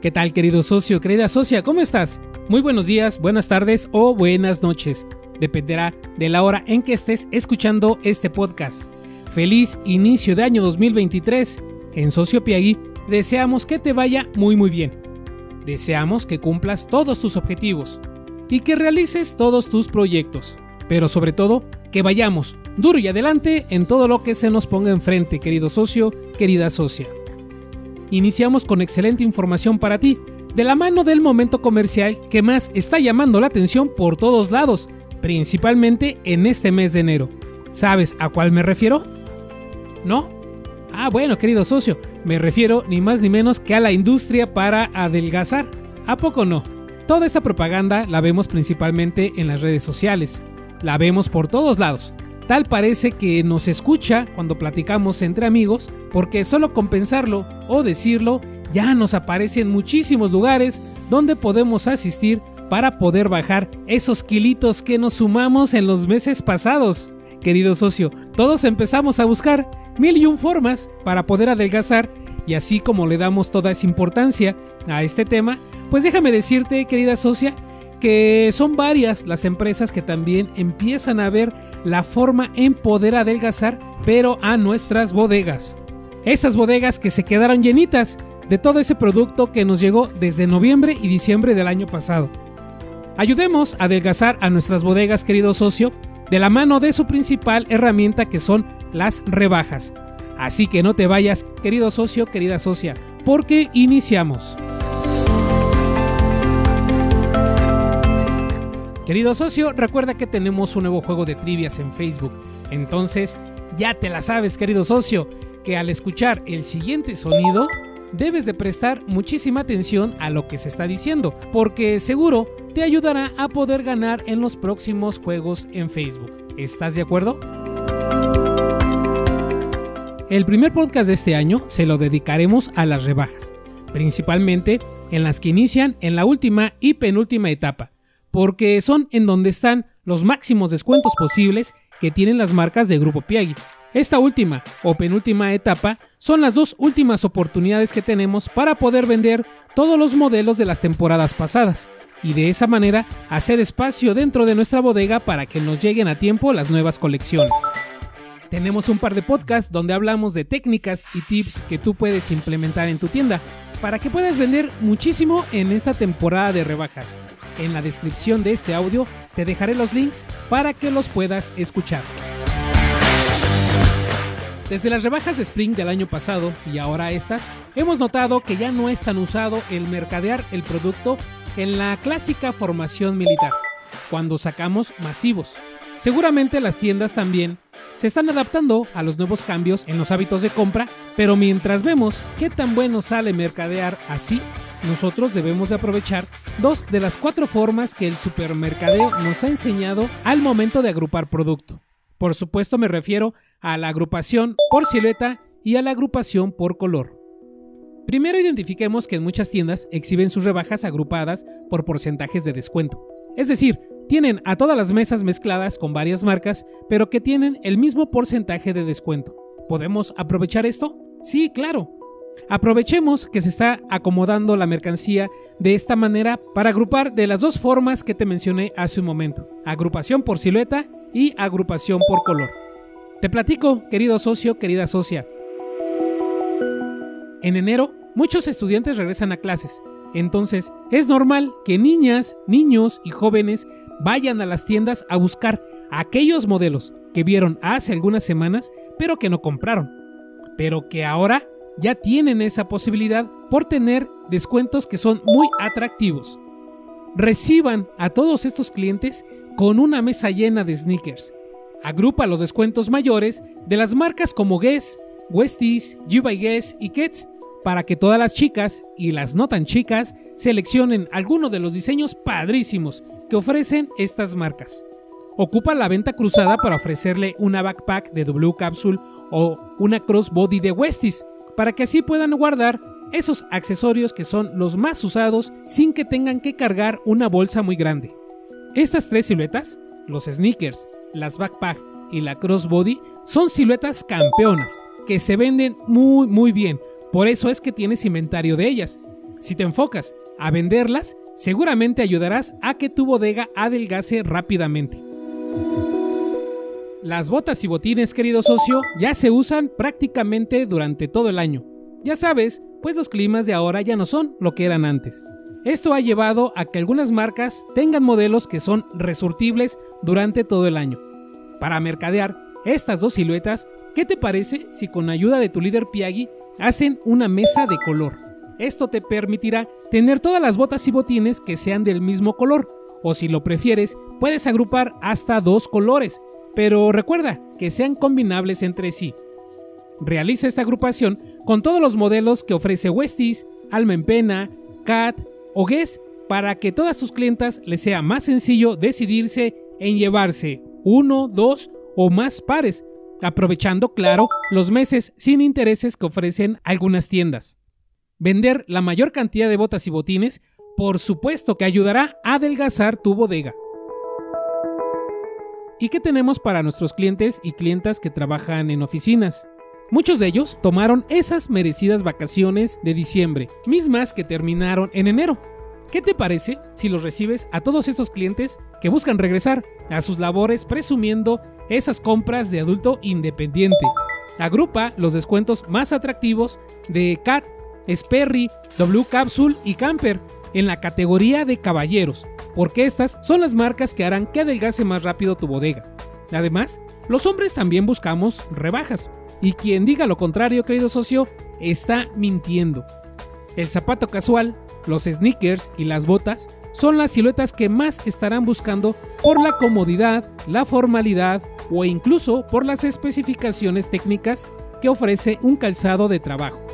¿Qué tal querido socio, querida socia? ¿Cómo estás? Muy buenos días, buenas tardes o buenas noches. Dependerá de la hora en que estés escuchando este podcast. Feliz inicio de año 2023. En Socio Piagui deseamos que te vaya muy muy bien. Deseamos que cumplas todos tus objetivos y que realices todos tus proyectos. Pero sobre todo, que vayamos duro y adelante en todo lo que se nos ponga enfrente, querido socio, querida socia iniciamos con excelente información para ti, de la mano del momento comercial que más está llamando la atención por todos lados, principalmente en este mes de enero. ¿Sabes a cuál me refiero? ¿No? Ah, bueno, querido socio, me refiero ni más ni menos que a la industria para adelgazar. ¿A poco no? Toda esta propaganda la vemos principalmente en las redes sociales. La vemos por todos lados. Tal parece que nos escucha cuando platicamos entre amigos, porque solo con pensarlo o decirlo ya nos aparece en muchísimos lugares donde podemos asistir para poder bajar esos kilitos que nos sumamos en los meses pasados. Querido socio, todos empezamos a buscar mil y un formas para poder adelgazar y así como le damos toda esa importancia a este tema, pues déjame decirte, querida socia, que son varias las empresas que también empiezan a ver la forma en poder adelgazar, pero a nuestras bodegas. Esas bodegas que se quedaron llenitas de todo ese producto que nos llegó desde noviembre y diciembre del año pasado. Ayudemos a adelgazar a nuestras bodegas, querido socio, de la mano de su principal herramienta que son las rebajas. Así que no te vayas, querido socio, querida socia, porque iniciamos. Querido socio, recuerda que tenemos un nuevo juego de trivias en Facebook. Entonces, ya te la sabes, querido socio, que al escuchar el siguiente sonido, debes de prestar muchísima atención a lo que se está diciendo, porque seguro te ayudará a poder ganar en los próximos juegos en Facebook. ¿Estás de acuerdo? El primer podcast de este año se lo dedicaremos a las rebajas, principalmente en las que inician en la última y penúltima etapa porque son en donde están los máximos descuentos posibles que tienen las marcas de Grupo Piagui. Esta última o penúltima etapa son las dos últimas oportunidades que tenemos para poder vender todos los modelos de las temporadas pasadas y de esa manera hacer espacio dentro de nuestra bodega para que nos lleguen a tiempo las nuevas colecciones. Tenemos un par de podcasts donde hablamos de técnicas y tips que tú puedes implementar en tu tienda para que puedas vender muchísimo en esta temporada de rebajas. En la descripción de este audio te dejaré los links para que los puedas escuchar. Desde las rebajas de Spring del año pasado y ahora estas, hemos notado que ya no es tan usado el mercadear el producto en la clásica formación militar, cuando sacamos masivos. Seguramente las tiendas también se están adaptando a los nuevos cambios en los hábitos de compra, pero mientras vemos qué tan bueno sale mercadear así, nosotros debemos de aprovechar dos de las cuatro formas que el supermercadeo nos ha enseñado al momento de agrupar producto. Por supuesto me refiero a la agrupación por silueta y a la agrupación por color. Primero identifiquemos que en muchas tiendas exhiben sus rebajas agrupadas por porcentajes de descuento. Es decir, tienen a todas las mesas mezcladas con varias marcas, pero que tienen el mismo porcentaje de descuento. ¿Podemos aprovechar esto? Sí, claro. Aprovechemos que se está acomodando la mercancía de esta manera para agrupar de las dos formas que te mencioné hace un momento, agrupación por silueta y agrupación por color. Te platico, querido socio, querida socia. En enero, muchos estudiantes regresan a clases, entonces es normal que niñas, niños y jóvenes vayan a las tiendas a buscar aquellos modelos que vieron hace algunas semanas pero que no compraron, pero que ahora ya tienen esa posibilidad por tener descuentos que son muy atractivos. Reciban a todos estos clientes con una mesa llena de sneakers. Agrupa los descuentos mayores de las marcas como Guess, Westies, You by Guess y Kets para que todas las chicas y las no tan chicas seleccionen alguno de los diseños padrísimos que ofrecen estas marcas. Ocupa la venta cruzada para ofrecerle una backpack de W Capsule o una crossbody de Westies para que así puedan guardar esos accesorios que son los más usados sin que tengan que cargar una bolsa muy grande. Estas tres siluetas, los sneakers, las backpack y la crossbody, son siluetas campeonas que se venden muy muy bien, por eso es que tienes inventario de ellas. Si te enfocas a venderlas, seguramente ayudarás a que tu bodega adelgace rápidamente. Las botas y botines, querido socio, ya se usan prácticamente durante todo el año. Ya sabes, pues los climas de ahora ya no son lo que eran antes. Esto ha llevado a que algunas marcas tengan modelos que son resurtibles durante todo el año. Para mercadear estas dos siluetas, ¿qué te parece si con ayuda de tu líder Piagui hacen una mesa de color? Esto te permitirá tener todas las botas y botines que sean del mismo color, o si lo prefieres, puedes agrupar hasta dos colores, pero recuerda que sean combinables entre sí. Realiza esta agrupación con todos los modelos que ofrece Westies, Alma en Pena, Cat o Guess para que todas tus clientas les sea más sencillo decidirse en llevarse uno, dos o más pares, aprovechando, claro, los meses sin intereses que ofrecen algunas tiendas. Vender la mayor cantidad de botas y botines, por supuesto que ayudará a adelgazar tu bodega. ¿Y qué tenemos para nuestros clientes y clientas que trabajan en oficinas? Muchos de ellos tomaron esas merecidas vacaciones de diciembre, mismas que terminaron en enero. ¿Qué te parece si los recibes a todos estos clientes que buscan regresar a sus labores presumiendo esas compras de adulto independiente? Agrupa los descuentos más atractivos de CAT, Sperry, W Capsule y Camper en la categoría de caballeros, porque estas son las marcas que harán que adelgace más rápido tu bodega. Además, los hombres también buscamos rebajas, y quien diga lo contrario, querido socio, está mintiendo. El zapato casual, los sneakers y las botas son las siluetas que más estarán buscando por la comodidad, la formalidad o incluso por las especificaciones técnicas que ofrece un calzado de trabajo.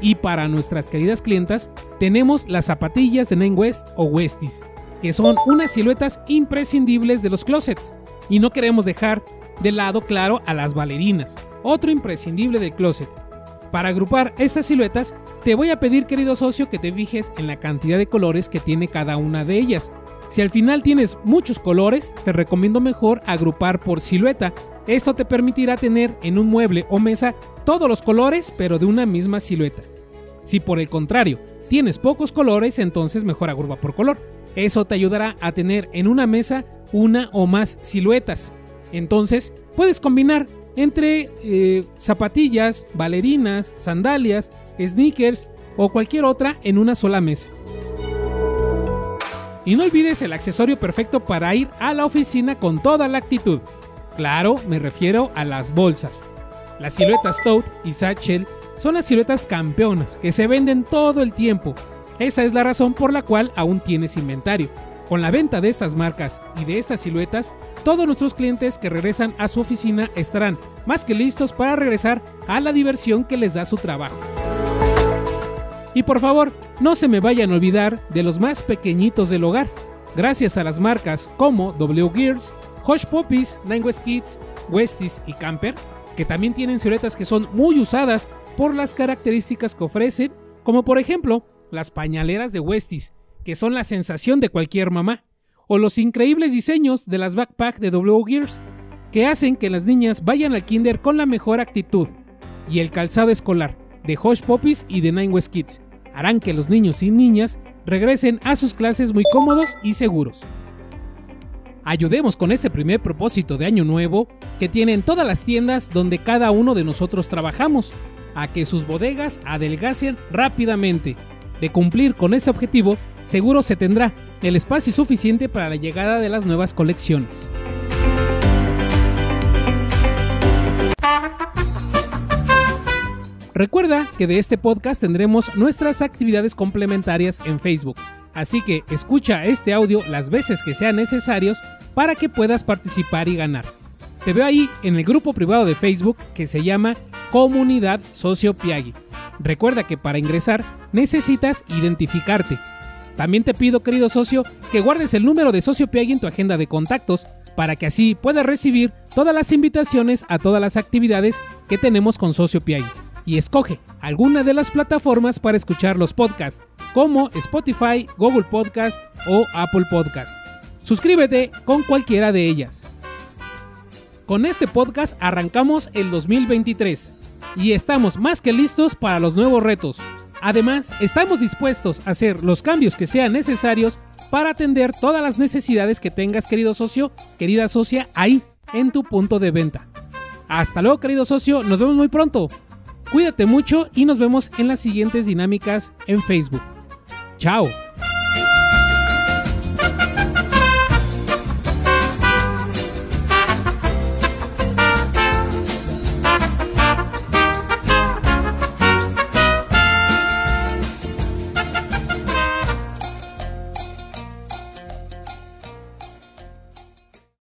Y para nuestras queridas clientas, tenemos las zapatillas de Nine West o Westies, que son unas siluetas imprescindibles de los closets. Y no queremos dejar de lado, claro, a las bailarinas, otro imprescindible del closet. Para agrupar estas siluetas, te voy a pedir, querido socio, que te fijes en la cantidad de colores que tiene cada una de ellas. Si al final tienes muchos colores, te recomiendo mejor agrupar por silueta. Esto te permitirá tener en un mueble o mesa todos los colores pero de una misma silueta. Si por el contrario tienes pocos colores, entonces mejor agrupa por color. Eso te ayudará a tener en una mesa una o más siluetas. Entonces puedes combinar entre eh, zapatillas, bailarinas, sandalias, sneakers o cualquier otra en una sola mesa. Y no olvides el accesorio perfecto para ir a la oficina con toda la actitud. Claro, me refiero a las bolsas. Las siluetas Toad y Satchel son las siluetas campeonas que se venden todo el tiempo. Esa es la razón por la cual aún tienes inventario. Con la venta de estas marcas y de estas siluetas, todos nuestros clientes que regresan a su oficina estarán más que listos para regresar a la diversión que les da su trabajo. Y por favor, no se me vayan a olvidar de los más pequeñitos del hogar. Gracias a las marcas como W Gears, Hush Puppies, Nine West Kids, Westies y Camper, que también tienen siluetas que son muy usadas por las características que ofrecen, como por ejemplo las pañaleras de Westies, que son la sensación de cualquier mamá, o los increíbles diseños de las backpack de W Gears, que hacen que las niñas vayan al kinder con la mejor actitud, y el calzado escolar de Hush Puppies y de Nine West Kids harán que los niños y niñas regresen a sus clases muy cómodos y seguros. Ayudemos con este primer propósito de año nuevo que tienen todas las tiendas donde cada uno de nosotros trabajamos, a que sus bodegas adelgacen rápidamente. De cumplir con este objetivo, seguro se tendrá el espacio suficiente para la llegada de las nuevas colecciones. Recuerda que de este podcast tendremos nuestras actividades complementarias en Facebook así que escucha este audio las veces que sean necesarios para que puedas participar y ganar. Te veo ahí en el grupo privado de Facebook que se llama Comunidad Socio Piagui. Recuerda que para ingresar necesitas identificarte. También te pido, querido socio, que guardes el número de Socio Piagui en tu agenda de contactos para que así puedas recibir todas las invitaciones a todas las actividades que tenemos con Socio Piagui. Y escoge alguna de las plataformas para escuchar los podcasts como Spotify, Google Podcast o Apple Podcast. Suscríbete con cualquiera de ellas. Con este podcast arrancamos el 2023 y estamos más que listos para los nuevos retos. Además, estamos dispuestos a hacer los cambios que sean necesarios para atender todas las necesidades que tengas, querido socio, querida socia, ahí en tu punto de venta. Hasta luego, querido socio, nos vemos muy pronto. Cuídate mucho y nos vemos en las siguientes dinámicas en Facebook. Chao.